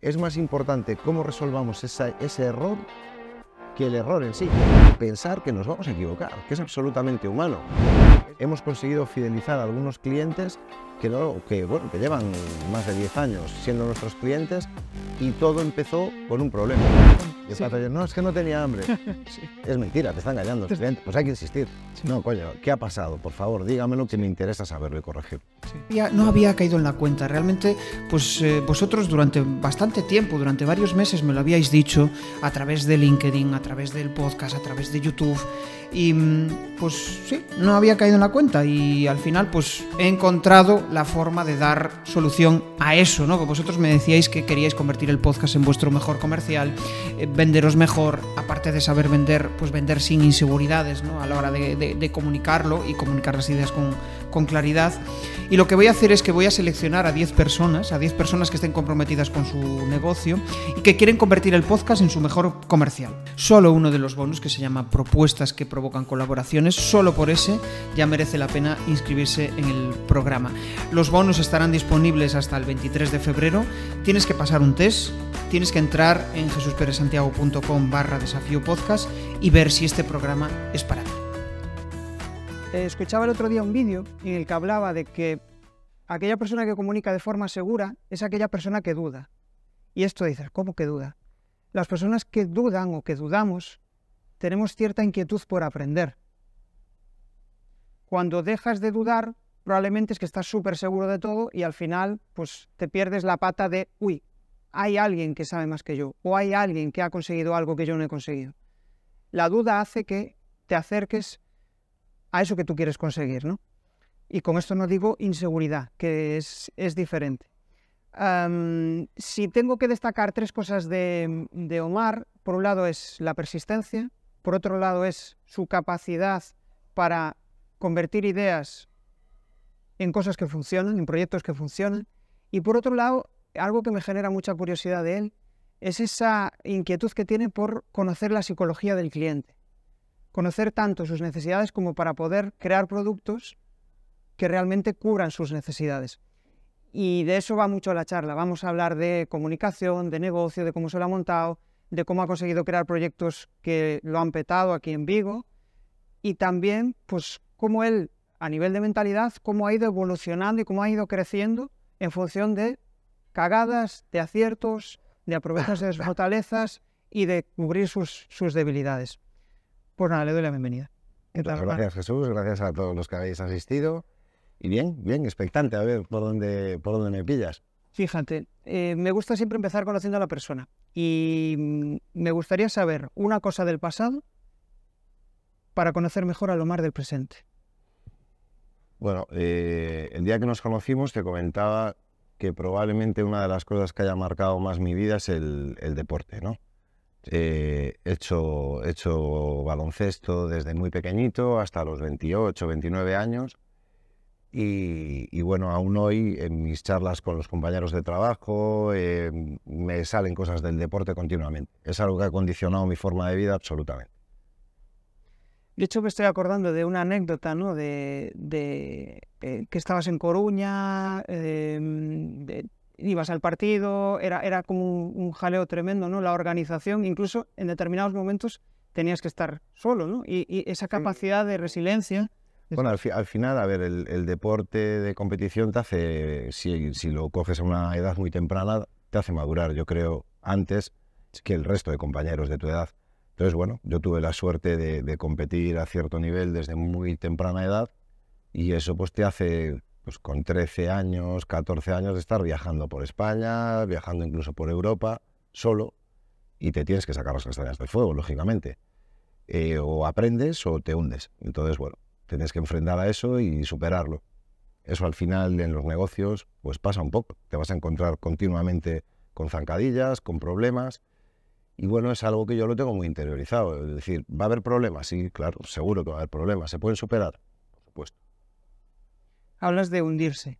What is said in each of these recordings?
es más importante cómo resolvamos ese error que el error en sí. Pensar que nos vamos a equivocar, que es absolutamente humano. Hemos conseguido fidelizar a algunos clientes que, que llevan más de 10 años siendo nuestros clientes y todo empezó con un problema. Y el Sí. pato dice, no, es que no tenía hambre. Es mentira, te está engañando el cliente. Pues hay que insistir. No, coño, ¿qué ha pasado? Por favor, dígamelo que me interesa saberlo y corregir. Ya no había caído en la cuenta. Realmente, pues eh, vosotros durante bastante tiempo, durante varios meses me lo habíais dicho a través de LinkedIn, a través del podcast, a través de YouTube. Y mm, pues sí, no había caído en la cuenta y al final pues he encontrado la forma de dar solución a eso, ¿no? Que vosotros me decíais que queríais convertir el podcast en vuestro mejor comercial, eh, venderos mejor, aparte de saber vender, pues vender sin inseguridades, ¿no? A la hora de, de- de comunicarlo y comunicar las ideas con, con claridad. Y lo que voy a hacer es que voy a seleccionar a 10 personas, a 10 personas que estén comprometidas con su negocio y que quieren convertir el podcast en su mejor comercial. Solo uno de los bonus que se llama propuestas que provocan colaboraciones, solo por ese ya merece la pena inscribirse en el programa. Los bonus estarán disponibles hasta el 23 de febrero. Tienes que pasar un test, tienes que entrar en jesusperesantiago.com barra desafío podcast y ver si este programa es para ti. Eh, escuchaba el otro día un vídeo en el que hablaba de que aquella persona que comunica de forma segura es aquella persona que duda. Y esto dices, ¿cómo que duda? Las personas que dudan o que dudamos tenemos cierta inquietud por aprender. Cuando dejas de dudar, probablemente es que estás súper seguro de todo y al final pues te pierdes la pata de, uy, hay alguien que sabe más que yo o hay alguien que ha conseguido algo que yo no he conseguido. La duda hace que te acerques a eso que tú quieres conseguir, ¿no? Y con esto no digo inseguridad, que es, es diferente. Si tengo que destacar tres cosas de, de Omar, por un lado es la persistencia, por otro lado es su capacidad para convertir ideas en cosas que funcionan, en proyectos que funcionan, y por otro lado, algo que me genera mucha curiosidad de él, es esa inquietud que tiene por conocer la psicología del cliente conocer tanto sus necesidades como para poder crear productos que realmente cubran sus necesidades. Y de eso va mucho la charla. Vamos a hablar de comunicación, de negocio, de cómo se lo ha montado, de cómo ha conseguido crear proyectos que lo han petado aquí en Vigo y también, pues, cómo él, a nivel de mentalidad, cómo ha ido evolucionando y cómo ha ido creciendo en función de cagadas, de aciertos, de aprovecharse de sus fortalezas y de cubrir sus, sus debilidades. Pues nada, le doy la bienvenida. ¿Qué tal, Muchas Omar? gracias Jesús, gracias a todos los que habéis asistido. Y bien, bien, expectante a ver por dónde, por dónde me pillas. Fíjate, eh, me gusta siempre empezar conociendo a la persona y mm, me gustaría saber una cosa del pasado para conocer mejor al Omar del presente. Bueno, eh, el día que nos conocimos te comentaba que probablemente una de las cosas que haya marcado más mi vida es el, el deporte, ¿no? Eh, he, hecho, he hecho baloncesto desde muy pequeñito hasta los 28, 29 años y, y bueno, aún hoy en mis charlas con los compañeros de trabajo eh, me salen cosas del deporte continuamente. Es algo que ha condicionado mi forma de vida absolutamente. De hecho, me estoy acordando de una anécdota, ¿no? De, de, eh, que estabas en Coruña, de- ibas al partido, era, era como un, un jaleo tremendo, ¿no? La organización, incluso en determinados momentos tenías que estar solo, ¿no? Y, y esa capacidad de resiliencia. Bueno, al, fi- al final, a ver, el, el deporte de competición te hace, si, si lo coges a una edad muy temprana, te hace madurar, yo creo, antes que el resto de compañeros de tu edad. Entonces, bueno, yo tuve la suerte de, de competir a cierto nivel desde muy temprana edad y eso pues te hace, pues con 13 años, 14 años, de estar viajando por España, viajando incluso por Europa, solo, y te tienes que sacar las castañas del fuego, lógicamente. Eh, o aprendes o te hundes. Entonces, bueno, tienes que enfrentar a eso y superarlo. Eso al final en los negocios pues pasa un poco. Te vas a encontrar continuamente con zancadillas, con problemas. Y bueno, es algo que yo lo tengo muy interiorizado. Es decir, ¿va a haber problemas? Sí, claro, seguro que va a haber problemas. ¿Se pueden superar? Hablas de hundirse.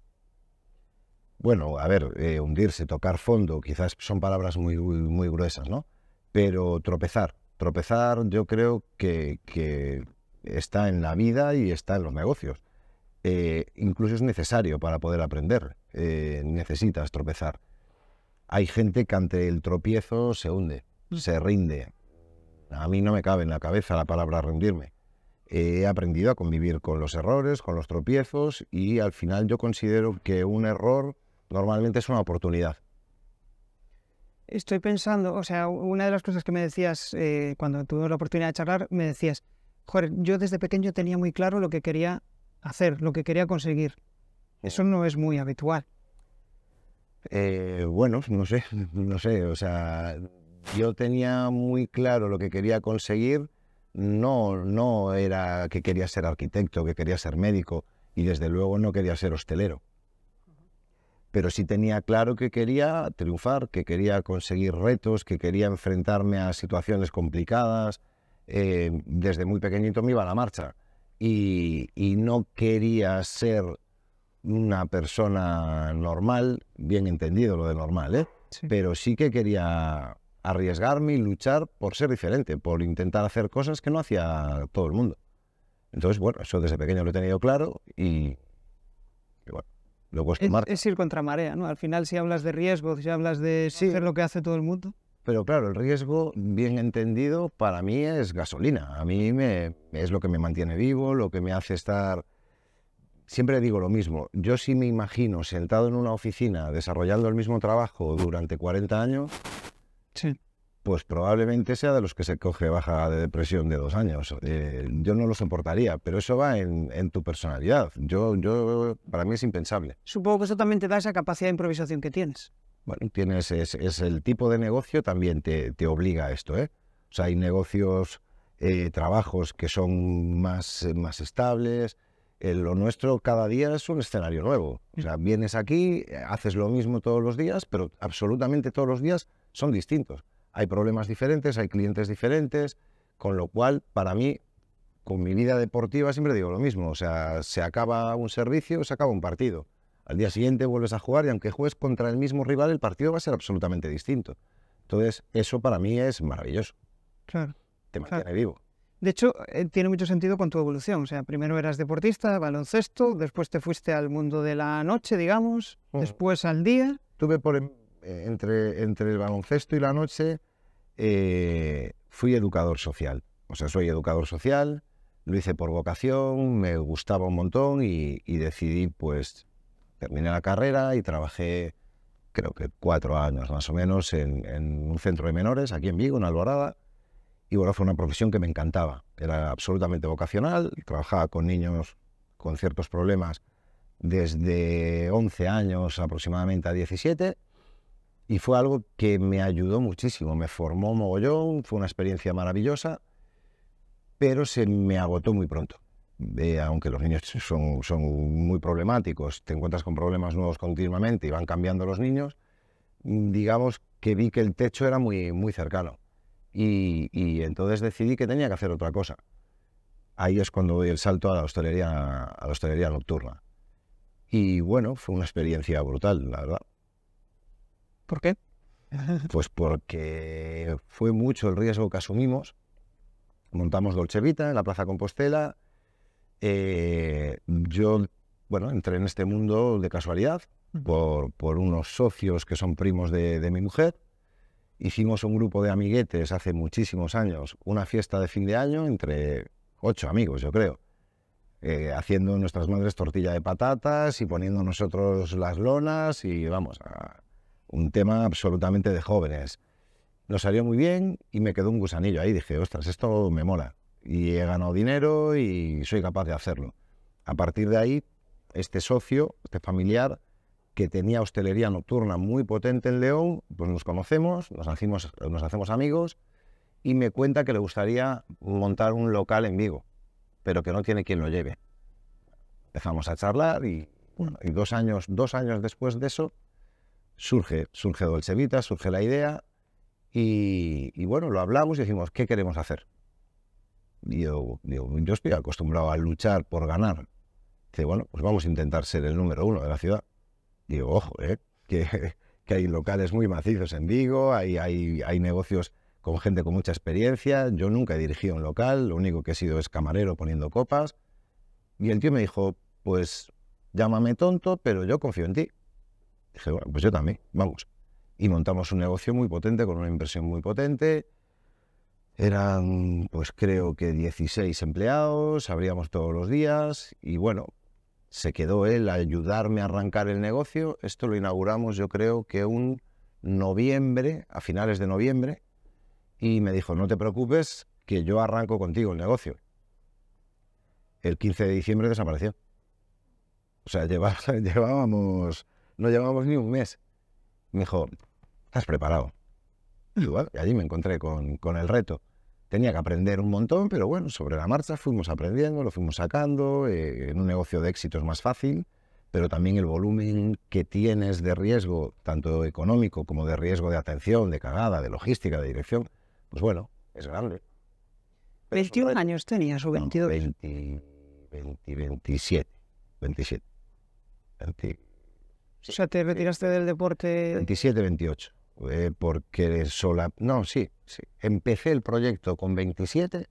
Bueno, a ver, eh, hundirse, tocar fondo, quizás son palabras muy, muy, muy gruesas, ¿no? Pero tropezar. Tropezar yo creo que, que está en la vida y está en los negocios. Eh, incluso es necesario para poder aprender. Eh, necesitas tropezar. hay gente que ante el tropiezo se hunde, Mm. se rinde. A mí no me cabe en la cabeza la palabra rendirme. He aprendido a convivir con los errores, con los tropiezos y al final yo considero que un error normalmente es una oportunidad. Estoy pensando, o sea, una de las cosas que me decías eh, cuando tuve la oportunidad de charlar, me decías, joder, yo desde pequeño tenía muy claro lo que quería hacer, lo que quería conseguir. Eso no es muy habitual. Eh, bueno, no sé, no sé, o sea, yo tenía muy claro lo que quería conseguir, no, no era que quería ser arquitecto, que quería ser médico y desde luego no quería ser hostelero. Pero sí tenía claro que quería triunfar, que quería conseguir retos, que quería enfrentarme a situaciones complicadas. Eh, desde muy pequeñito me iba a la marcha y, y no quería ser una persona normal, bien entendido lo de normal, ¿eh? Sí. pero sí que quería arriesgarme y luchar por ser diferente, por intentar hacer cosas que no hacía todo el mundo. Entonces, bueno, eso desde pequeño lo he tenido claro y, y bueno, en Es, marcha. es ir contra marea, ¿no? Al final, si hablas de riesgo, si hablas de Sí. hacer lo que hace todo el mundo, Pero claro, el riesgo, bien entendido, para mí es gasolina. A mí me, es lo que me mantiene vivo, lo que me hace estar... Siempre digo lo mismo. Yo sí me imagino sentado en una oficina desarrollando el mismo trabajo durante 40 años, sí. pues probablemente sea de los que se coge baja de depresión de dos años. Eh, yo no lo soportaría, pero eso va en, en tu personalidad. Yo, yo, para mí es impensable. Supongo que eso también te da esa capacidad de improvisación que tienes. Bueno, tienes, es, es el tipo de negocio también te, te obliga a esto, ¿eh? O sea, hay negocios, eh, trabajos que son más, más estables. Eh, lo nuestro cada día es un escenario nuevo. O sea, vienes aquí, haces lo mismo todos los días, pero absolutamente todos los días son distintos. Hay problemas diferentes, hay clientes diferentes, con lo cual, para mí, con mi vida deportiva siempre digo lo mismo. O sea, se acaba un servicio, se acaba un partido. Al día siguiente vuelves a jugar y aunque juegues contra el mismo rival, el partido va a ser absolutamente distinto. Entonces, eso para mí es maravilloso. Claro. Te Claro. mantiene vivo. De hecho, eh, tiene mucho sentido con tu evolución. O sea, primero eras deportista, baloncesto, después te fuiste al mundo de la noche, digamos, después al día. Tuve por em- entre, entre el baloncesto y la noche, eh, fui educador social. O sea, soy educador social, lo hice por vocación, me gustaba un montón y, y decidí, pues, terminé la carrera y trabajé, creo que cuatro años más o menos, en, en un centro de menores aquí en Vigo, en Alborada. Y bueno, fue una profesión que me encantaba. Era absolutamente vocacional, trabajaba con niños con ciertos problemas desde 11 años aproximadamente a 17 y fue algo que me ayudó muchísimo, me formó mogollón, fue una experiencia maravillosa, pero se me agotó muy pronto. Eh, aunque los niños son, son muy problemáticos, te encuentras con problemas nuevos continuamente y van cambiando los niños, mm, digamos que vi que el techo era muy, muy cercano y, y entonces decidí que tenía que hacer otra cosa. Ahí es cuando doy el salto a la hostelería, a la hostelería nocturna. Y bueno, fue una experiencia brutal, la verdad. ¿Por qué? Pues porque fue mucho el riesgo que asumimos. Montamos Dolce Vita en la Plaza Compostela. Eh, yo, bueno, entré en este mundo de casualidad por, por unos socios que son primos de, de mi mujer. Hicimos un grupo de amiguetes hace muchísimos años, una fiesta de fin de año entre ocho amigos, yo creo. Eh, haciendo nuestras madres tortilla de patatas y poniendo nosotros las lonas y vamos, a un tema absolutamente de jóvenes. Nos salió muy bien y me quedó un gusanillo ahí. Dije, ostras, esto me mola. Y he ganado dinero y soy capaz de hacerlo. A partir de ahí, este socio, este familiar, que tenía hostelería nocturna muy potente en León, pues nos conocemos, nos hacemos, amigos y me cuenta que le gustaría montar un local en Vigo, pero que no tiene quien lo lleve. Empezamos a charlar y, y dos, años, dos años después de eso surge, surge Dolce Vita, surge la idea y, y bueno, lo hablamos y decimos, ¿qué queremos hacer? Y yo, digo, yo estoy acostumbrado a luchar por ganar. Dice, bueno, pues vamos a intentar ser el número uno de la ciudad. Digo, ojo, ¿eh? que, que hay locales muy macizos en Vigo, hay, hay, hay negocios con gente con mucha experiencia. Yo nunca he dirigido un local, lo único que he sido es camarero poniendo copas. Y el tío me dijo, pues llámame tonto, pero yo confío en ti. Dije, bueno, pues yo también, vamos. y montamos un negocio muy potente, con una inversión muy potente. Eran, pues creo que 16 empleados, abríamos todos los días y bueno, se quedó él a ayudarme a arrancar el negocio. Esto lo inauguramos yo creo que un noviembre, a finales de noviembre, y me dijo, no te preocupes, que yo arranco contigo el negocio. El 15 de diciembre desapareció. O sea, llevábamos, no llevábamos ni un mes. Me dijo, ¿estás preparado? Y allí me encontré con, con el reto tenía que aprender un montón, pero bueno, sobre la marcha fuimos aprendiendo, lo fuimos sacando. Eh, en un negocio de éxito es más fácil, pero también el volumen que tienes de riesgo, tanto económico como de riesgo de atención, de cagada, de logística, de dirección, pues bueno, es grande. 21 años tenías o 22? 20, 27. 27. O sea, te retiraste del deporte. 27, 28. Eh, porque sola... No, sí, sí. Empecé el proyecto con 27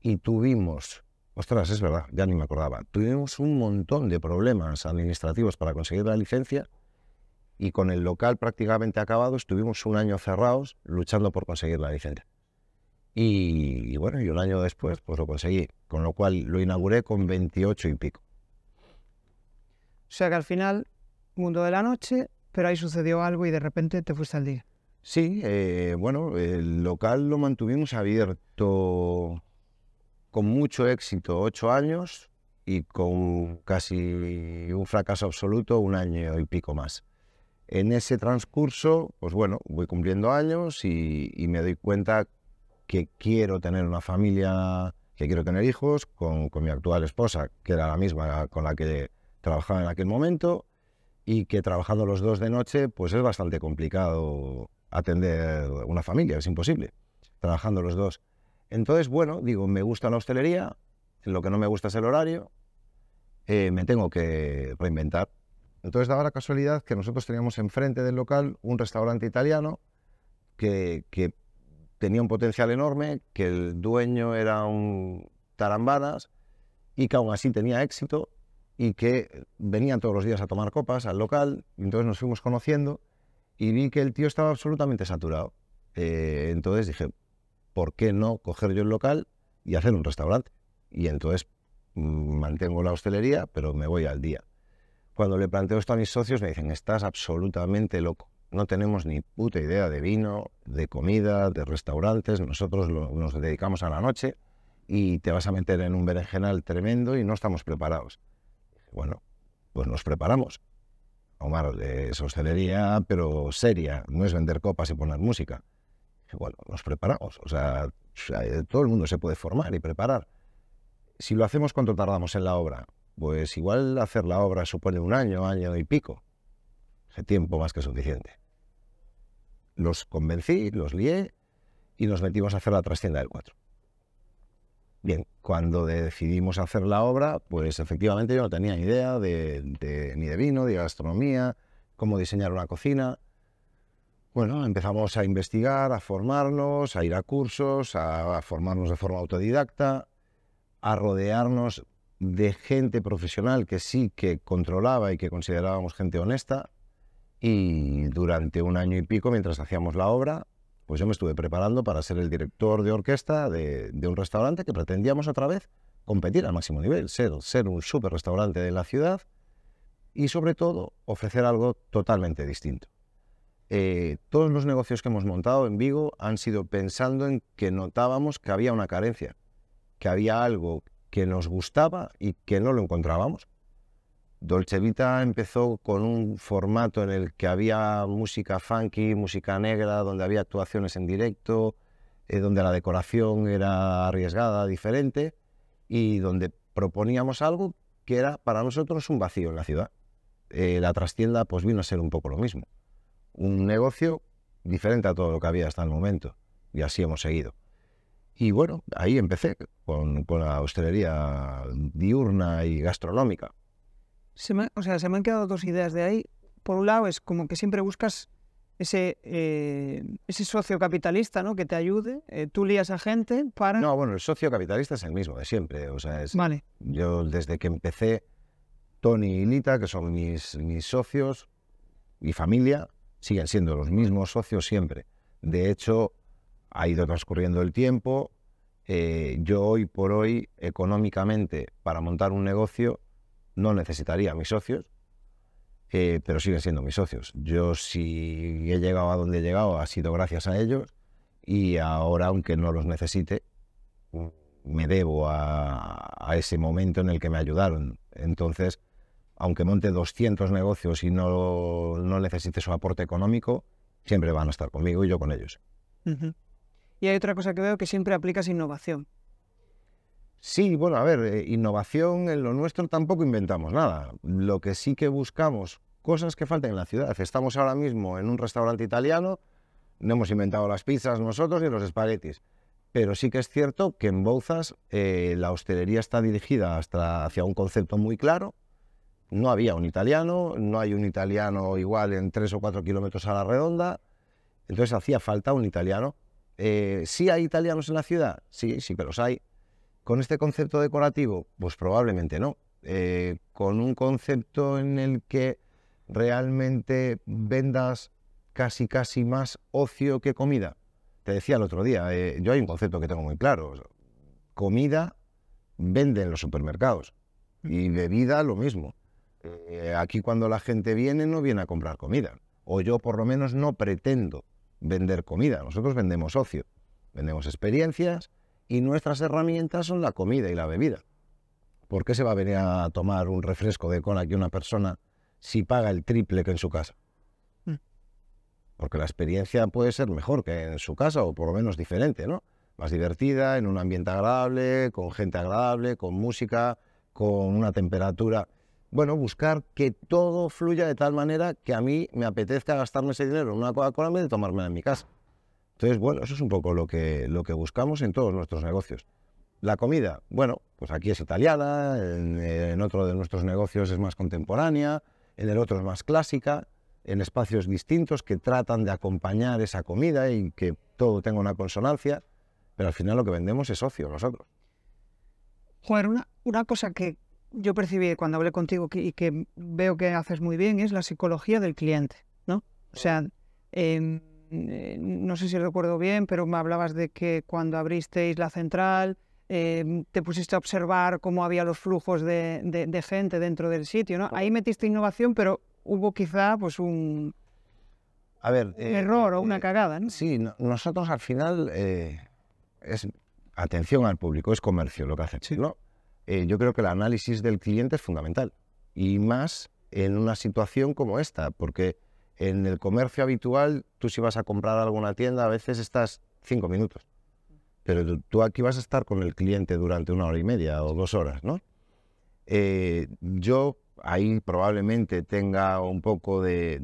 y tuvimos, ostras, es verdad, ya ni me acordaba, tuvimos un montón de problemas administrativos para conseguir la licencia y con el local prácticamente acabado estuvimos un año cerrados luchando por conseguir la licencia. Y, y, bueno, y un año después pues lo conseguí, con lo cual lo inauguré con 28 y pico. O sea que al final, mundo de la noche, pero ahí sucedió algo y de repente te fuiste al día. Sí, eh, bueno, el local lo mantuvimos abierto con mucho éxito ocho años y con casi un fracaso absoluto un año y pico más. En ese transcurso, pues bueno, voy cumpliendo años y, y me doy cuenta que quiero tener una familia, que quiero tener hijos con, con mi actual esposa, que era la misma con la que trabajaba en aquel momento, y que trabajando los dos de noche, pues es bastante complicado atender una familia, es imposible, trabajando los dos. Entonces, bueno, digo, me gusta la hostelería, lo que no me gusta es el horario, eh, me tengo que reinventar. Entonces daba la casualidad que nosotros teníamos enfrente del local un restaurante italiano que, tenía un potencial enorme, que el dueño era un tarambanas y que aún así tenía éxito y que venían todos los días a tomar copas al local, y entonces nos fuimos conociendo y vi que el tío estaba absolutamente saturado. Eh, entonces dije, ¿por qué no coger yo el local y hacer un restaurante? Y entonces mm, mantengo la hostelería, pero me voy al día. Cuando le planteo esto a mis socios me dicen, estás absolutamente loco. No tenemos ni puta idea de vino, de comida, de restaurantes. Nosotros nos dedicamos a la noche y te vas a meter en un berenjenal tremendo y no estamos preparados. Bueno, pues nos preparamos. Omar, es hostelería, pero seria, no es vender copas y poner música. bueno, nos preparamos. O sea, todo el mundo se puede formar y preparar. Si lo hacemos, ¿cuánto tardamos en la obra? Pues igual hacer la obra supone un año, año y pico. Ese tiempo más que suficiente. Los convencí, los lié y nos metimos a hacer la trastienda del 4. Bien, cuando decidimos hacer la obra, pues efectivamente yo no tenía idea de, ni de vino, ni de gastronomía, cómo diseñar una cocina. Bueno, empezamos a investigar, a formarnos, a ir a cursos, a formarnos de forma autodidacta, a rodearnos de gente profesional que sí que controlaba y que considerábamos gente honesta. Y durante un año y pico, mientras hacíamos la obra, pues yo me estuve preparando para ser el director de orquesta de, un restaurante que pretendíamos otra vez competir al máximo nivel, ser, un super restaurante de la ciudad y sobre todo ofrecer algo totalmente distinto. Eh, todos los negocios que hemos montado en Vigo han sido pensando en que notábamos que había una carencia, que había algo que nos gustaba y que no lo encontrábamos. Dolce Vita empezó con un formato en el que había música funky, música negra, donde había actuaciones en directo, eh, donde la decoración era arriesgada, diferente, y donde proponíamos algo que era para nosotros un vacío en la ciudad. Eh, la trastienda pues vino a ser un poco lo mismo. Un negocio diferente a todo lo que había hasta el momento, y así hemos seguido. Y bueno, ahí empecé con la hostelería diurna y gastronómica se me, o sea, se me han quedado dos ideas de ahí. Por un lado, es como que siempre buscas ese, eh, ese socio capitalista ¿no? que te ayude. Eh, tú lías a gente para. No, bueno, el socio capitalista es el mismo de siempre. O sea, es, vale. Yo desde que empecé, Tony y Lita, que son mis, mis socios, mi familia, siguen siendo los mismos socios siempre. De hecho, ha ido transcurriendo el tiempo. Eh, yo hoy por hoy, económicamente, para montar un negocio, no necesitaría a mis socios, eh, pero siguen siendo mis socios. Yo si he llegado a donde he llegado ha sido gracias a ellos y ahora, aunque no los necesite, me debo a, ese momento en el que me ayudaron. Entonces, aunque monte 200 negocios y no, no necesite su aporte económico, siempre van a estar conmigo y yo con ellos. Y hay otra cosa que veo que siempre aplicas innovación. Sí, bueno, a ver, eh, innovación en lo nuestro tampoco inventamos nada. Lo que sí que buscamos, cosas que faltan en la ciudad. Estamos ahora mismo en un restaurante italiano, no hemos inventado las pizzas nosotros ni los espaguetis, pero sí que es cierto que en Bouzas eh, la hostelería está dirigida hasta hacia un concepto muy claro. No había un italiano, no hay un italiano igual en tres o cuatro kilómetros a la redonda, entonces hacía falta un italiano. Eh, ¿Sí hay italianos en la ciudad? Sí, sí que los hay. ¿Con este concepto decorativo? Pues probablemente no. Eh, con un concepto en el que realmente vendas casi casi más ocio que comida. Te decía el otro día, eh, yo hay un concepto que tengo muy claro. Comida vende en los supermercados y bebida lo mismo. Eh, aquí cuando la gente viene no viene a comprar comida. O yo por lo menos no pretendo vender comida. Nosotros vendemos ocio, vendemos experiencias y nuestras herramientas son la comida y la bebida. ¿Por qué se va a venir a tomar un refresco de cola aquí una persona si paga el triple que en su casa? Mm. Porque la experiencia puede ser mejor que en su casa o por lo menos diferente, ¿no? Más divertida, en un ambiente agradable, con gente agradable, con música, con una temperatura. Bueno, buscar que todo fluya de tal manera que a mí me apetezca gastarme ese dinero en una Coca-Cola en vez de tomármela en mi casa. Entonces, bueno, eso es un poco lo que, lo que buscamos en todos nuestros negocios. La comida, bueno, pues aquí es italiana, en, otro de nuestros negocios es más contemporánea, en el otro es más clásica, en espacios distintos que tratan de acompañar esa comida y que todo tenga una consonancia, pero al final lo que vendemos es ocio nosotros. Joder, una, una cosa que yo percibí cuando hablé contigo y que veo que haces muy bien es la psicología del cliente, ¿no? O sea, em, eh, no sé si recuerdo bien, pero me hablabas de que cuando abristeis la central em, te pusiste a observar cómo había los flujos de, gente dentro del sitio, ¿no? Ahí metiste innovación, pero hubo quizá pues un, a ver, eh, error o una eh, cagada, ¿no? Sí, nosotros al final es atención al público, es comercio lo que hacemos, ¿no? Eh, yo creo que el análisis del cliente es fundamental y más en una situación como esta, porque en el comercio habitual tú si vas a comprar alguna tienda a veces estás cinco minutos, pero tú, aquí vas a estar con el cliente durante una hora y media o dos horas, ¿no? Eh, yo ahí probablemente tenga un poco de,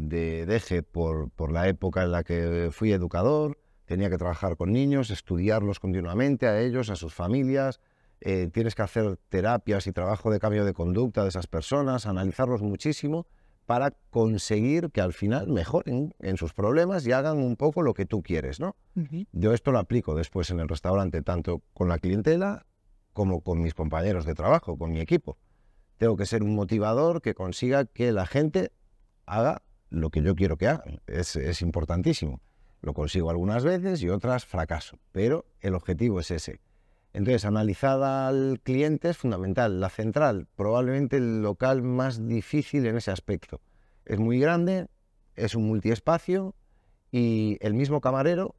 deje por, por, la época en la que fui educador, tenía que trabajar con niños, estudiarlos continuamente a ellos, a sus familias, eh, tienes que hacer terapias y trabajo de cambio de conducta de esas personas, analizarlos muchísimo para conseguir que al final mejoren en sus problemas y hagan un poco lo que tú quieres, ¿no? Yo esto lo aplico después en el restaurante, tanto con la clientela como con mis compañeros de trabajo, con mi equipo. Tengo que ser un motivador que consiga que la gente haga lo que yo quiero que hagan. Es, es importantísimo. Lo consigo algunas veces y otras fracaso, pero el objetivo es ese entonces, analizada al cliente es fundamental. La central, probablemente el local más difícil en ese aspecto. Es muy grande, es un multiespacio y el mismo camarero,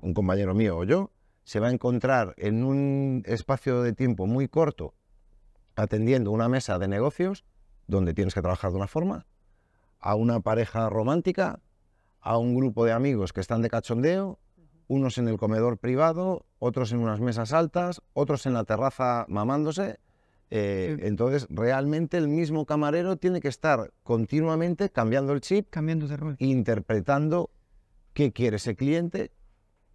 un compañero mío o yo, se va a encontrar en un espacio de tiempo muy corto atendiendo una mesa de negocios donde tienes que trabajar de una forma, a una pareja romántica, a un grupo de amigos que están de cachondeo unos en el comedor privado, otros en unas mesas altas, otros en la terraza mamándose. Eh, entonces, realmente el mismo camarero tiene que estar continuamente cambiando el chip, cambiando de rol, interpretando qué quiere ese cliente.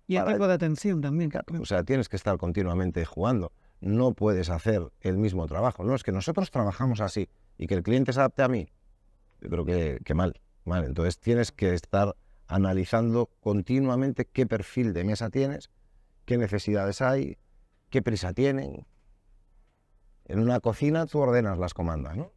Y algo de atención también. O sea, tienes que estar continuamente jugando. No puedes hacer el mismo trabajo. No, es que nosotros trabajamos así y que el cliente se adapte a mí. Yo creo que, que mal, mal. Entonces tienes que estar analizando continuamente qué perfil de mesa tienes, qué necesidades hay, qué prisa tienen. En una cocina tú ordenas las comandas, ¿no?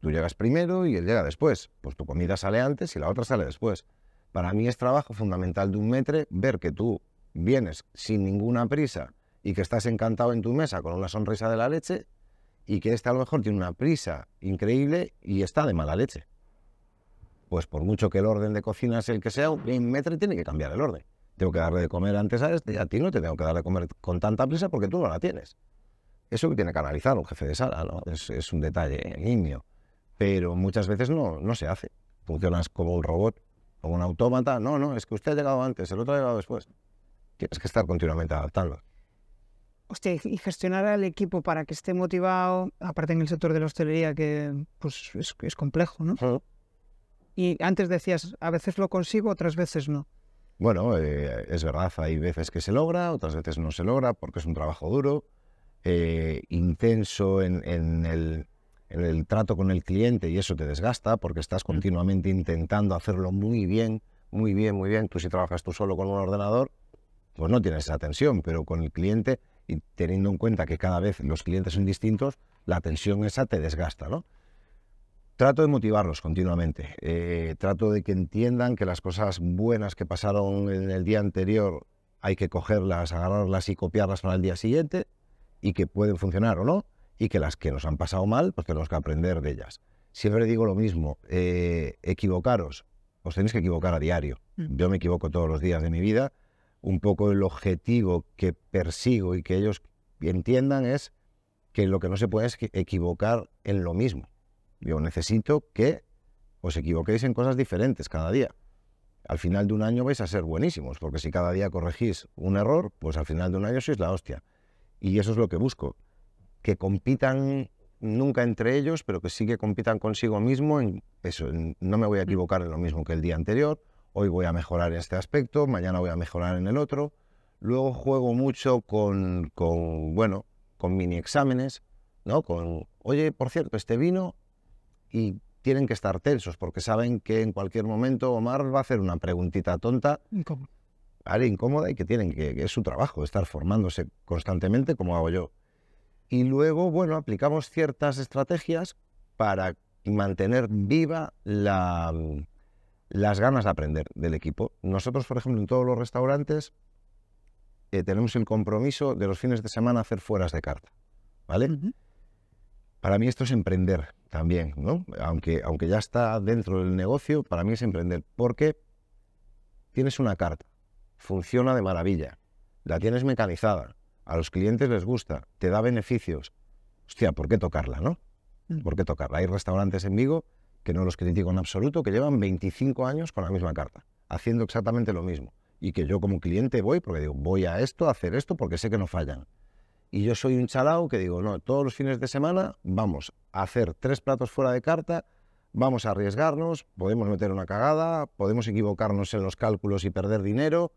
Tú llegas primero y él llega después. Pues tu comida sale antes y la otra sale después. Para mí es trabajo fundamental de un metre ver que tú vienes sin ninguna prisa y que estás encantado en tu mesa con una sonrisa de la leche y que este a lo mejor tiene una prisa increíble y está de mala leche. Pues por mucho que el orden de cocina sea el que sea, un metre tiene que cambiar el orden. Tengo que darle de comer antes a este y a ti no te tengo que dar de comer con tanta prisa porque tú no la tienes. Eso que tiene que analizar un jefe de sala, ¿no? Es, un detalle niño. Pero muchas veces no, no se hace. Funcionas como un robot, como un autómata. No, no, es que usted ha llegado antes, el otro ha llegado después. Tienes que estar continuamente adaptando. Hostia, y gestionar al equipo para que esté motivado, aparte en el sector de la hostelería, que pues es, complejo, ¿no? Y antes decías, a veces lo consigo, otras veces no. Bueno, eh, es verdad, hay veces que se logra, otras veces no se logra, porque es un trabajo duro, eh, intenso en, el, en, el, trato con el cliente y eso te desgasta porque estás mm. continuamente intentando hacerlo muy bien, muy bien, muy bien. Tú si trabajas tú solo con un ordenador, pues no tienes esa tensión, pero con el cliente y teniendo en cuenta que cada vez los clientes son distintos, la tensión esa te desgasta, ¿no? Trato de motivarlos continuamente, eh, trato de que entiendan que las cosas buenas que pasaron en el día anterior hay que cogerlas, agarrarlas y copiarlas para el día siguiente y que pueden funcionar o no, y que las que nos han pasado mal, pues tenemos que aprender de ellas. Siempre digo lo mismo, eh, equivocaros, os tenéis que equivocar a diario. Mm. Yo me equivoco todos los días de mi vida un poco el objetivo que persigo y que ellos entiendan es que lo que no se puede es equivocar en lo mismo. Yo necesito que os equivoquéis en cosas diferentes cada día. Al final de un año vais a ser buenísimos, porque si cada día corregís un error, pues al final de un año sois la hostia. Y eso es lo que busco, que compitan nunca entre ellos, pero que sí que compitan consigo mismo en eso. no me voy a mm. equivocar en lo mismo que el día anterior, hoy voy a mejorar en este aspecto, mañana voy a mejorar en el otro. Luego juego mucho con, bueno, con mini exámenes, ¿no? Con, oye, por cierto, este vino y tienen que estar tensos porque saben que en cualquier momento Omar va a hacer una preguntita tonta, incómoda, incómoda y que tienen que, que es su trabajo, estar formándose constantemente como hago yo. Y luego, bueno, aplicamos ciertas estrategias para mantener viva la, las ganas de aprender del equipo. Nosotros, por ejemplo, en todos los restaurantes eh, tenemos el compromiso de los fines de semana hacer fueras de carta, ¿vale? Para mí esto es emprender también, ¿no? Aunque, aunque ya está dentro del negocio, para mí es emprender. Porque tienes una carta, funciona de maravilla, la tienes mecanizada, a los clientes les gusta, te da beneficios. Hostia, ¿por qué tocarla, no? ¿Por qué tocarla? Hay restaurantes en Vigo que no los critico en absoluto, que llevan 25 años con la misma carta, haciendo exactamente lo mismo. Y que yo como cliente voy, porque digo, voy a esto, a hacer esto, porque sé que no fallan. Y yo soy un chalao que digo, no, todos los fines de semana vamos a hacer tres platos fuera de carta, vamos a arriesgarnos, podemos meter una cagada, podemos equivocarnos en los cálculos y perder dinero.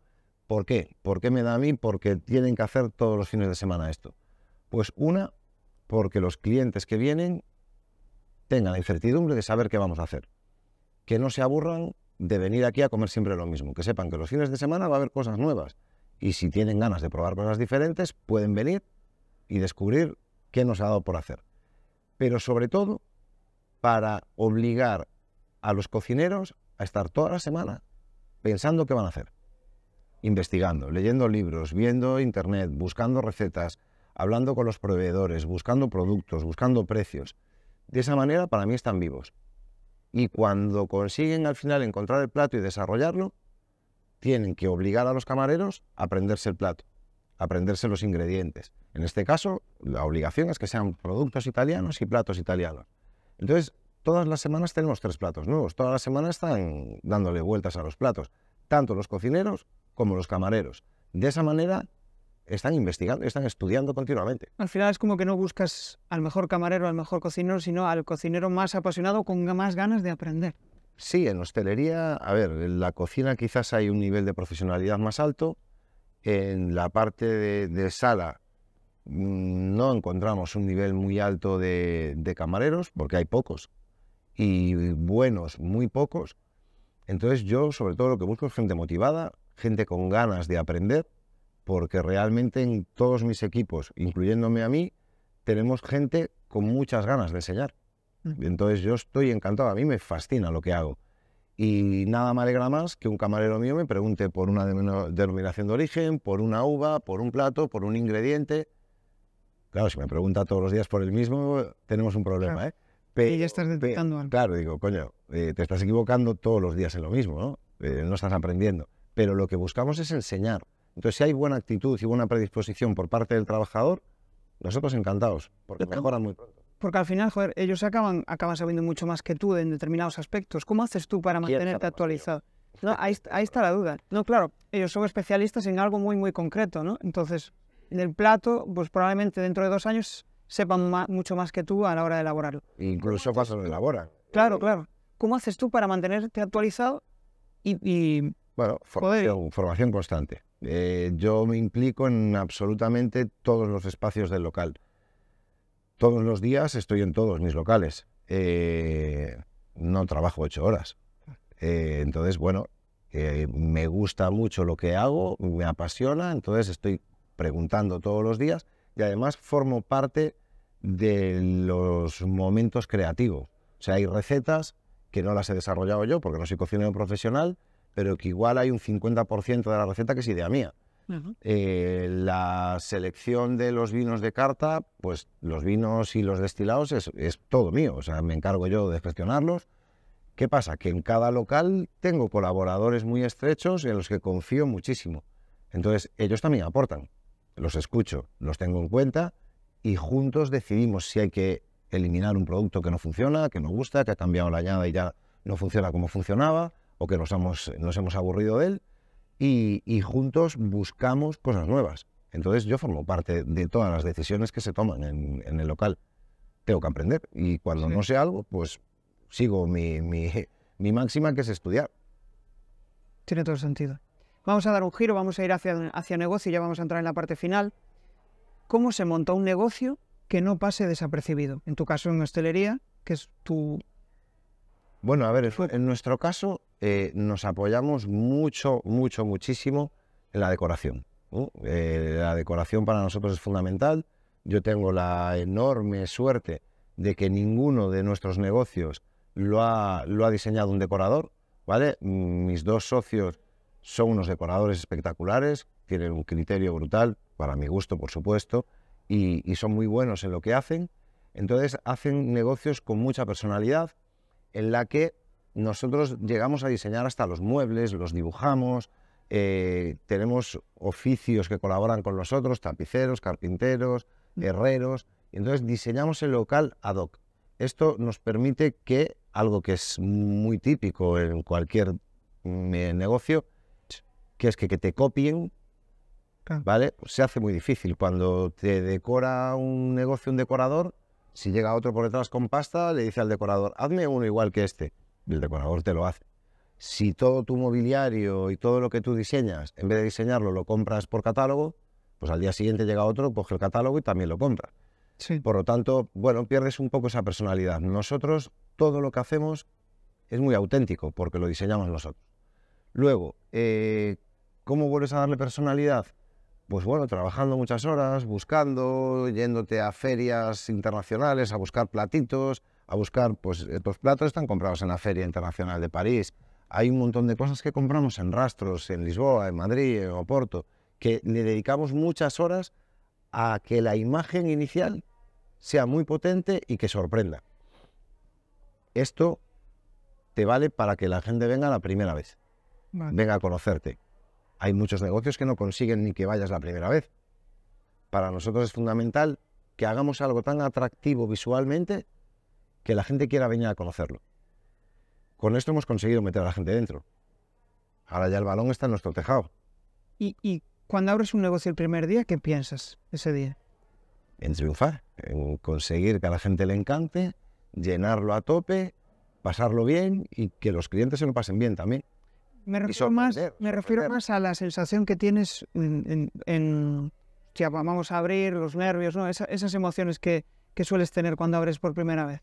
¿Por qué? ¿Por qué me da a mí? Porque tienen que hacer todos los fines de semana esto. Pues una, porque los clientes que vienen tengan la incertidumbre de saber qué vamos a hacer. Que no se aburran de venir aquí a comer siempre lo mismo. Que sepan que los fines de semana va a haber cosas nuevas. Y si tienen ganas de probar cosas diferentes, pueden venir y descubrir qué nos ha dado por hacer. Pero sobre todo, para obligar a los cocineros a estar toda la semana pensando qué van a hacer. Investigando, leyendo libros, viendo internet, buscando recetas, hablando con los proveedores, buscando productos, buscando precios. De esa manera, para mí están vivos. Y cuando consiguen al final encontrar el plato y desarrollarlo, tienen que obligar a los camareros a aprenderse el plato, aprenderse los ingredientes. En este caso, la obligación es que sean productos italianos y platos italianos. Entonces, todas las semanas tenemos tres platos nuevos, todas las semanas están dándole vueltas a los platos, tanto los cocineros como los camareros. De esa manera están investigando, están estudiando continuamente. Al final es como que no buscas al mejor camarero, al mejor cocinero, sino al cocinero más apasionado con más ganas de aprender. Sí, en hostelería, a ver, en la cocina quizás hay un nivel de profesionalidad más alto. En la parte de, sala mm, no encontramos un nivel muy alto de, de camareros, porque hay pocos. Y buenos, muy pocos. Entonces yo sobre todo lo que busco es gente motivada, gente con ganas de aprender porque realmente en todos mis equipos, incluyéndome a mí, tenemos gente con muchas ganas de enseñar. Mm. Entonces yo estoy encantado, a mí me fascina lo que hago. Y nada me alegra más que un camarero mío me pregunte por una denominación de origen, por una uva, por un plato, por un ingrediente. Claro, si me pregunta todos los días por el mismo, tenemos un problema, Claro. ¿eh? Pe- Y ya estás detectando algo. Claro, digo, coño, eh, te estás equivocando todos los días en lo mismo, ¿no? Eh, no estás aprendiendo. Pero lo que buscamos es enseñar. Entonces, si hay buena actitud y buena predisposición por parte del trabajador, nosotros encantados, porque mejoran muy pronto. Porque al final, joder, ellos acaban, acaban sabiendo mucho más que tú en determinados aspectos. ¿Cómo haces tú para ¿Quién mantenerte yo? actualizado? No, ahí, est- ahí está la duda. No, claro, ellos son especialistas en algo muy, muy concreto, ¿no? Entonces, en el plato, pues probablemente dentro de dos años sepan mucho más que tú a la hora de elaborarlo. Incluso cuando lo elaboran. Claro, claro. ¿Cómo haces tú para mantenerte actualizado y, y- Bueno, formación, formación constante. Eh, yo me implico en absolutamente todos los espacios del local. Todos los días estoy en todos mis locales. Eh, no trabajo ocho horas. Eh, entonces, bueno, me gusta mucho lo que hago, me apasiona, entonces estoy preguntando todos los días y además formo parte de los momentos creativos. O sea, hay recetas que no las he desarrollado yo porque no soy cocinero profesional, pero que igual hay un 50% de la receta que es idea mía. Eh, la selección de los vinos de carta, pues los vinos y los destilados es, todo mío, o sea, me encargo yo de gestionarlos. ¿Qué pasa? Que en cada local tengo colaboradores muy estrechos en los que confío muchísimo. Entonces, ellos también aportan. Los escucho, los tengo en cuenta y juntos decidimos si hay que eliminar un producto que no funciona, que no gusta, que ha cambiado la añada y ya no funciona como funcionaba, o que nos hemos, nos hemos aburrido de él, y, y juntos buscamos cosas nuevas. Entonces yo formo parte de todas las decisiones que se toman en, en el local. Tengo que aprender y cuando Sí. no sé algo, pues sigo mi, mi, mi máxima que es estudiar. tiene todo sentido? Vamos a dar un giro, vamos a ir hacia, hacia negocio y ya vamos a entrar en la parte final. ¿Cómo se monta un negocio que no pase desapercibido? En tu caso, en hostelería, que es tu... Bueno, a ver, en nuestro caso eh, nos apoyamos mucho, mucho, muchísimo en la decoración. Eh, la decoración para nosotros es fundamental. Yo tengo la enorme suerte de que ninguno de nuestros negocios lo ha, lo ha diseñado un decorador, ¿vale? Mm, Mis dos socios son unos decoradores espectaculares, tienen un criterio brutal, para mi gusto, por supuesto, y son muy buenos en lo que hacen. Entonces hacen negocios con mucha personalidad, en la que nosotros llegamos a diseñar hasta los muebles, los dibujamos, eh, tenemos oficios que colaboran con nosotros, tapiceros, carpinteros, herreros, y entonces diseñamos el local ad hoc. Esto nos permite que algo que es muy típico en cualquier mm, eh, negocio, que es que, que te copien. ¿vale? Se hace muy difícil. Cuando te decora un negocio un decorador, si llega otro por detrás con pasta, le dice al decorador, hazme uno igual que este. El decorador te lo hace. Si todo tu mobiliario y todo lo que tú diseñas, en vez de diseñarlo, lo compras por catálogo, pues al día siguiente llega otro, coge el catálogo y también lo compra. Sí. Por lo tanto, bueno, pierdes un poco esa personalidad. Nosotros, todo lo que hacemos es muy auténtico porque lo diseñamos nosotros. Luego, eh, ¿cómo vuelves a darle personalidad? Pues bueno, trabajando muchas horas, buscando, yéndote a ferias internacionales, a buscar platitos, a buscar, pues estos platos están comprados en la Feria Internacional de París. Hay un montón de cosas que compramos en rastros, en Lisboa, en Madrid, en Oporto, que le dedicamos muchas horas a que la imagen inicial sea muy potente y que sorprenda. Esto te vale para que la gente venga la primera vez, Vale. venga a conocerte. Hay muchos negocios que no consiguen ni que vayas la primera vez. Para nosotros es fundamental que hagamos algo tan atractivo visualmente que la gente quiera venir a conocerlo. Con esto hemos conseguido meter a la gente dentro. Ahora ya el balón está en nuestro tejado. Y, y cuando abres un negocio el primer día, ¿qué piensas ese día? en triunfar, en conseguir que a la gente le encante, llenarlo a tope, pasarlo bien y que los clientes se lo pasen bien también. Me refiero, más, sorprender, me refiero sorprender. más a la sensación que tienes en, en, en, hostia, vamos a abrir los nervios, ¿no? Esa- esas emociones que, que sueles tener cuando abres por primera vez.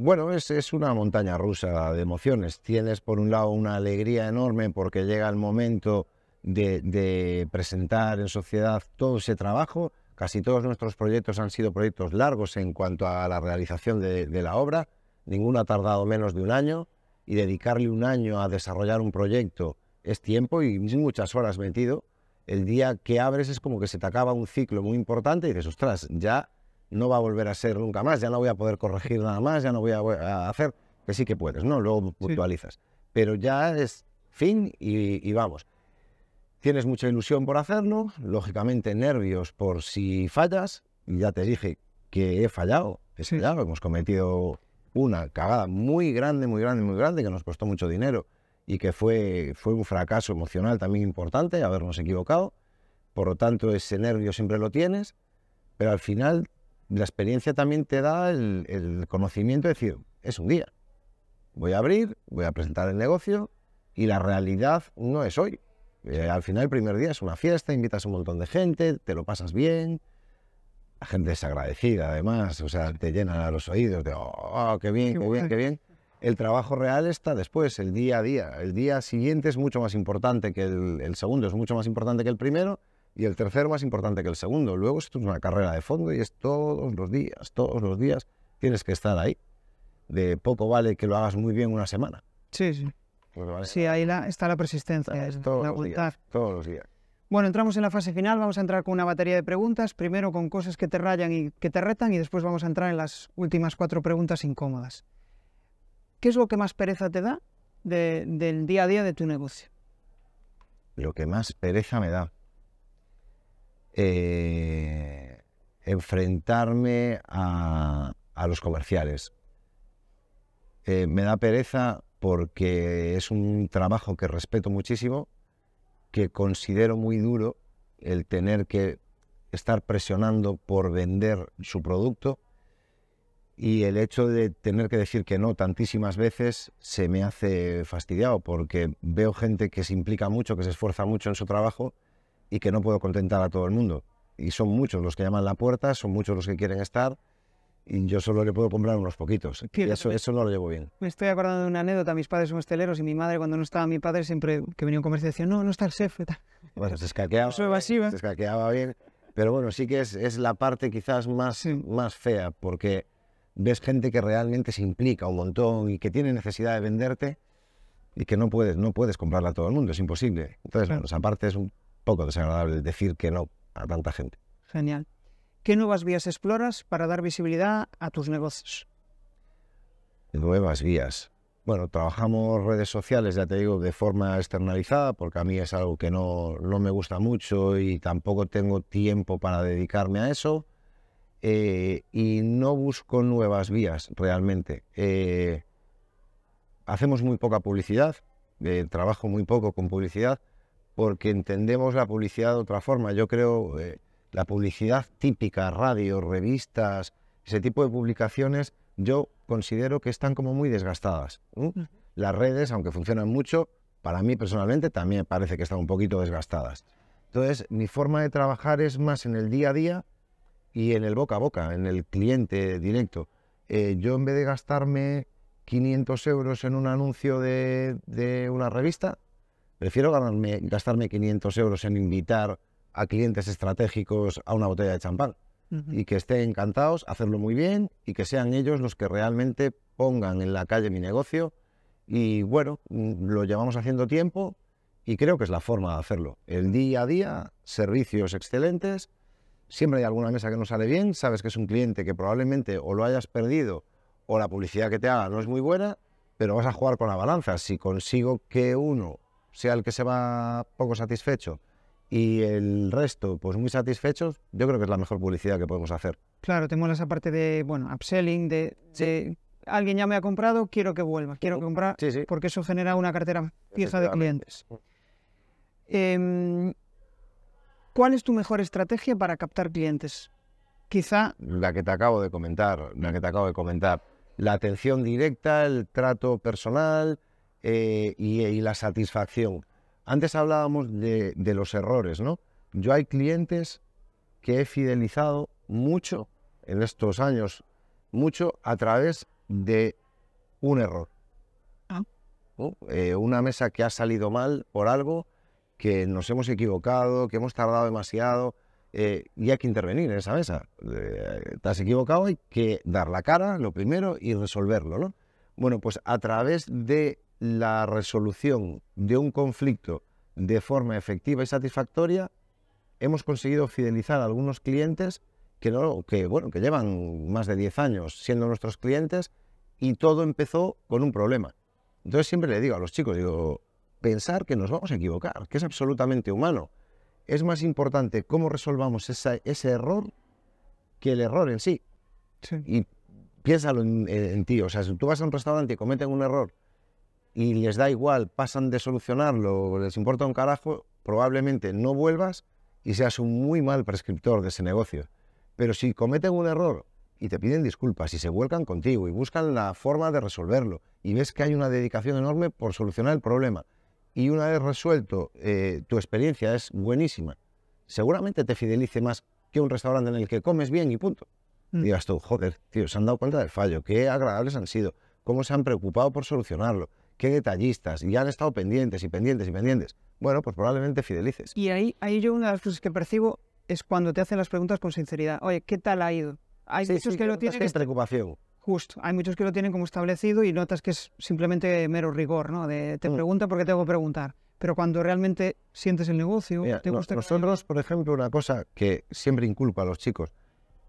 Bueno, es, es una montaña rusa de emociones. Tienes por un lado una alegría enorme porque llega el momento de, de presentar en sociedad todo ese trabajo, Casi todos nuestros proyectos han sido proyectos largos en cuanto a la realización de, de la obra. Ninguno ha tardado menos de un año y dedicarle un año a desarrollar un proyecto es tiempo y muchas horas metido. El día que abres es como que se te acaba un ciclo muy importante y dices, ostras, ya no va a volver a ser nunca más, ya no voy a poder corregir nada más, ya no voy a, hacer, que sí que puedes, ¿no? Luego puntualizas. Pero ya es fin y, vamos. Tienes mucha ilusión por hacerlo, lógicamente nervios por si fallas, y ya te dije que he fallado, he fallado, hemos cometido una cagada muy grande, muy grande, muy grande, que nos costó mucho dinero y que fue, fue un fracaso emocional también importante, habernos equivocado. Por lo tanto, ese nervio siempre lo tienes, pero al final la experiencia también te da el, conocimiento de decir, es un día. Voy a abrir, voy a presentar el negocio y la realidad no es hoy. Eh, al final el primer día es una fiesta, invitas a un montón de gente, te lo pasas bien. La gente es agradecida además, o sea, te llenan a los oídos de, oh, qué bien, qué, bien, qué bien. El trabajo real está después, el día a día. El día siguiente es mucho más importante que el, el segundo, es mucho más importante que el primero y el tercero más importante que el segundo. Luego esto es una carrera de fondo y es todos los días, todos los días tienes que estar ahí. De poco vale que lo hagas muy bien una semana. Sí, sí. Pues sí, ahí está la persistencia, todos, los días, todos los días. Bueno, entramos en la fase final, vamos a entrar con una batería de preguntas, primero con cosas que te rayan y que te retan y después vamos a entrar en las últimas cuatro preguntas incómodas. ¿Qué es lo que más pereza te da del día a día de tu negocio? Lo que más pereza me da. Eh, enfrentarme a, los comerciales. Eh, me da pereza porque es un trabajo que respeto muchísimo, que considero muy duro el tener que estar presionando por vender su producto y el hecho de tener que decir que no tantísimas veces se me hace fastidiado porque veo gente que se implica mucho, que se esfuerza mucho en su trabajo y que no puedo contentar a todo el mundo. Y son muchos los que llaman la puerta, son muchos los que quieren estar y yo solo le puedo comprar unos poquitos. Y eso, eso no lo llevo bien. Me estoy acordando de una anécdota. Mis padres son hosteleros y mi madre, cuando no estaba mi padre, siempre que venía a un comercio decía, no, no está el chef. Bueno, se escaqueaba, se escaqueaba bien. Pero bueno, sí que es, es la parte quizás más, más fea, porque ves gente que realmente se implica un montón y que tiene necesidad de venderte y que no puedes, no puedes comprarla a todo el mundo, es imposible. Entonces, bueno, esa parte es un poco desagradable decir que no a tanta gente. Genial. ¿Qué nuevas vías exploras para dar visibilidad a tus negocios? Nuevas vías. Bueno, trabajamos redes sociales, ya te digo, de forma externalizada, porque a mí es algo que no, no me gusta mucho y tampoco tengo tiempo para dedicarme a eso. Eh, y no busco nuevas vías realmente. Eh, hacemos muy poca publicidad, eh, trabajo muy poco con publicidad, porque entendemos la publicidad de otra forma. Yo creo eh, la publicidad típica, radio, revistas, ese tipo de publicaciones, yo considero que están como muy desgastadas. Las redes, aunque funcionan mucho, para mí personalmente también parece que están un poquito desgastadas. Entonces, mi forma de trabajar es más en el día a día y en el boca a boca, en el cliente directo. Eh, yo en vez de gastarme 500 euros en un anuncio de, de una revista, Prefiero gastarme 500 euros en invitar a clientes estratégicos a una botella de champán y que estén encantados, hacerlo muy bien y que sean ellos los que realmente pongan en la calle mi negocio. Y bueno, mm, lo llevamos haciendo tiempo y creo que es la forma de hacerlo. El día a día, servicios excelentes. Siempre hay alguna mesa que no sale bien, sabes que es un cliente que probablemente o lo hayas perdido o la publicidad que te haga no es muy buena, pero vas a jugar con la balanza. Si consigo que uno sea el que se va poco satisfecho y el resto pues muy satisfechos, yo creo que es la mejor publicidad que podemos hacer. Claro, tenemos esa parte de, bueno, upselling, de, alguien ya me ha comprado, quiero que vuelva, quiero comprar, porque eso genera una cartera fija de clientes. Em, ¿Cuál es tu mejor estrategia para captar clientes? Quizá... La que te acabo de comentar, la que te acabo de comentar. La atención directa, el trato personal, eh, y, la satisfacción. Antes hablábamos de, los errores, ¿no? Yo hay clientes que he fidelizado mucho en estos años, mucho a través de un error. Ah. Eh, una mesa que ha salido mal por algo, que nos hemos equivocado, que hemos tardado demasiado. eh, y hay que intervenir en esa mesa. Eh, te has equivocado, hay que dar la cara, lo primero, y resolverlo, ¿no? Bueno, pues a través de la resolución de un conflicto de forma efectiva y satisfactoria, hemos conseguido fidelizar a algunos clientes que, no, que, bueno, que llevan más de 10 años siendo nuestros clientes y todo empezó con un problema. Entonces siempre le digo a los chicos, digo, pensar que nos vamos a equivocar, que es absolutamente humano. Es más importante cómo resolvamos ese error que el error en sí. Y piénsalo en, en, ti. O sea, si tú vas a un restaurante y cometen un error y les da igual, pasan de solucionarlo, les importa un carajo, probablemente no vuelvas y seas un muy mal prescriptor de ese negocio. Pero si cometen un error y te piden disculpas y se vuelcan contigo y buscan la forma de resolverlo y ves que hay una dedicación enorme por solucionar el problema y una vez resuelto eh, tu experiencia es buenísima, seguramente te fidelice más que un restaurante en el que comes bien y punto. Mm. Digas tú, joder, tío, se han dado cuenta del fallo, qué agradables han sido, cómo se han preocupado por solucionarlo, qué detallistas, y han estado pendientes y pendientes y pendientes. Bueno, pues probablemente fidelices. Y ahí, ahí yo una de las cosas que percibo es cuando te hacen las preguntas con sinceridad. Oye, ¿qué tal ha ido? Hay muchos que lo tienen. Es preocupación. Justo, hay muchos que lo tienen como establecido y notas que es simplemente mero rigor, ¿no? De, te mm. pregunta porque tengo que preguntar. Pero cuando realmente sientes el negocio, te gusta Nosotros, por ejemplo, una cosa que siempre inculpa a los chicos,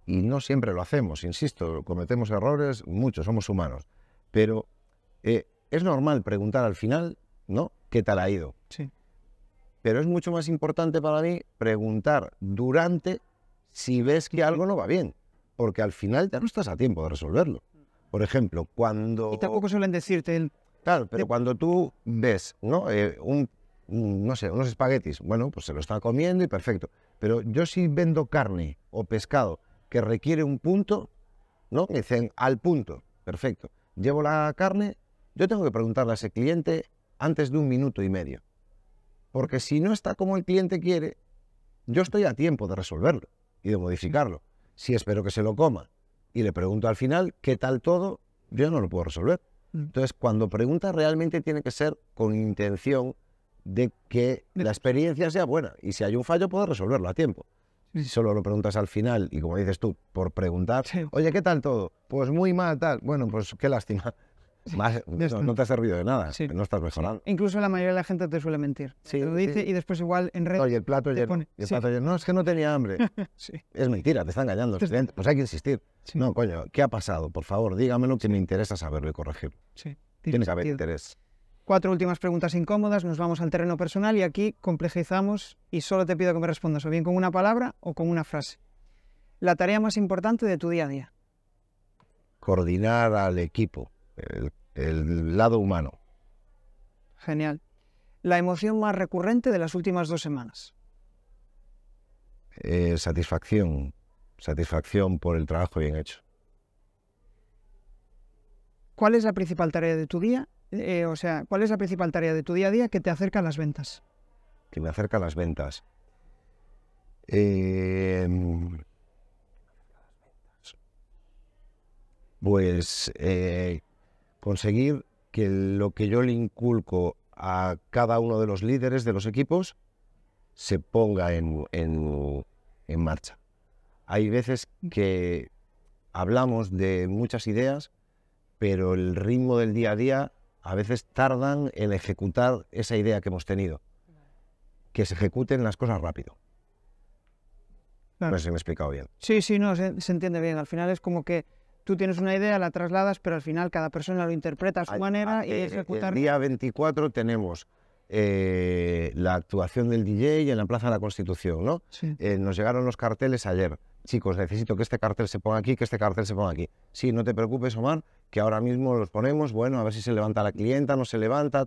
y no siempre lo hacemos, insisto, cometemos errores, muchos, somos humanos, pero eh, es normal preguntar al final, ¿no? ¿Qué tal ha ido? Sí. Pero es mucho más importante para mí preguntar durante si ves que algo no va bien, porque al final ya no estás a tiempo de resolverlo. Por ejemplo, cuando... Y tampoco suelen decirte el... Claro, pero cuando tú ves, ¿no? Eh, un, no sé, unos espaguetis, bueno, pues se lo está comiendo y perfecto. Pero yo si vendo carne o pescado que requiere un punto, ¿no? Me dicen al punto, perfecto. Llevo la carne, yo tengo que preguntarle a ese cliente antes de un minuto y medio. Porque si no está como el cliente quiere, yo estoy a tiempo de resolverlo y de modificarlo. Si espero que se lo coma y le pregunto al final qué tal todo, yo no lo puedo resolver. Mm. Entonces, cuando pregunta realmente tiene que ser con intención de que la experiencia sea buena y si hay un fallo puedo resolverlo a tiempo. Si solo lo preguntas al final y como dices tú, por preguntar, oye, ¿qué tal todo? Pues muy mal, tal. Bueno, pues qué lástima. No, te ha servido de nada, no estás mejorando. Incluso la mayoría de la gente te suele mentir. te lo dice y después igual en red. Oye, el plato lleno. el plato. No, es que no tenía hambre. es mentira, te está engañando. Pues hay que insistir. No, coño, ¿qué ha pasado? Por favor, dígamelo que me interesa saberlo y corregirlo. Sí. Tienes que haber interés. Cuatro últimas preguntas incómodas, nos vamos al terreno personal y aquí complejizamos y solo te pido que me respondas o bien con una palabra o con una frase. La tarea más importante de tu día a día. Coordinar al equipo, el, lado humano. Genial. La emoción más recurrente de las últimas dos semanas. Eh, satisfacción, satisfacción por el trabajo bien hecho. ¿Cuál es la principal tarea de tu día? Eh, o sea, ¿cuál es la principal tarea de tu día a día que te acerca a las ventas? Que me acerca a las ventas. Eh, pues conseguir que lo que yo le inculco a cada uno de los líderes de los equipos se ponga en, marcha. Hay veces que hablamos de muchas ideas, pero el ritmo del día a día a veces tardan en ejecutar esa idea que hemos tenido. Que se ejecuten las cosas rápido. No sé si me he explicado bien. Sí, sí, no, se entiende bien. Al final es como que tú tienes una idea, la trasladas, pero al final cada persona lo interpreta a su manera y ejecutar. El día 24 tenemos eh, la actuación del DJ en la Plaza de la Constitución, ¿no? Eh, nos llegaron los carteles ayer. Chicos, necesito que este cartel se ponga aquí, que este cartel se ponga aquí. Sí, no te preocupes, Omar, que ahora mismo los ponemos, bueno, a ver si se levanta la clienta, no se levanta.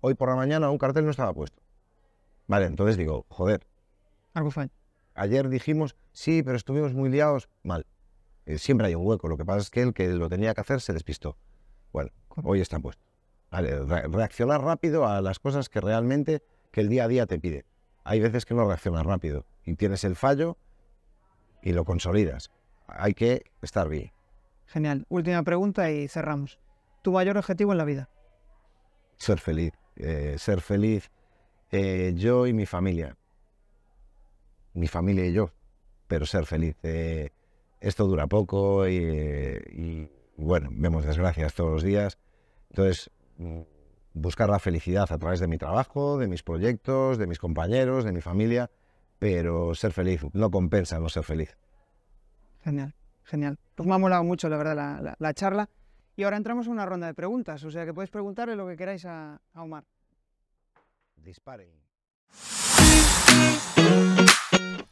hoy por la mañana un cartel no estaba puesto. Vale, entonces digo, joder. Algo falla. Ayer dijimos, sí, pero estuvimos muy liados. Mal. Eh, siempre hay un hueco. Lo que pasa es que el que lo tenía que hacer se despistó. Bueno, hoy está puesto. reaccionar rápido a las cosas que realmente que el día a día te pide. Hay veces que no reaccionas rápido y tienes el fallo y lo consolidas. Hay que estar bien. Genial. Última pregunta y cerramos. ¿Tu mayor objetivo en la vida? Ser feliz. Eh, ser feliz eh, yo y mi familia. mi familia y yo, pero ser feliz. Eh, esto dura poco y, y, bueno, vemos desgracias todos los días. Entonces, mm, buscar la felicidad a través de mi trabajo, de mis proyectos, de mis compañeros, de mi familia, pero ser feliz no compensa no ser feliz. Genial, genial. Pues me ha molado mucho, la verdad, la, la- la charla. Y ahora entramos en una ronda de preguntas, o sea que podéis preguntarle lo que queráis a, a Omar. Disparen.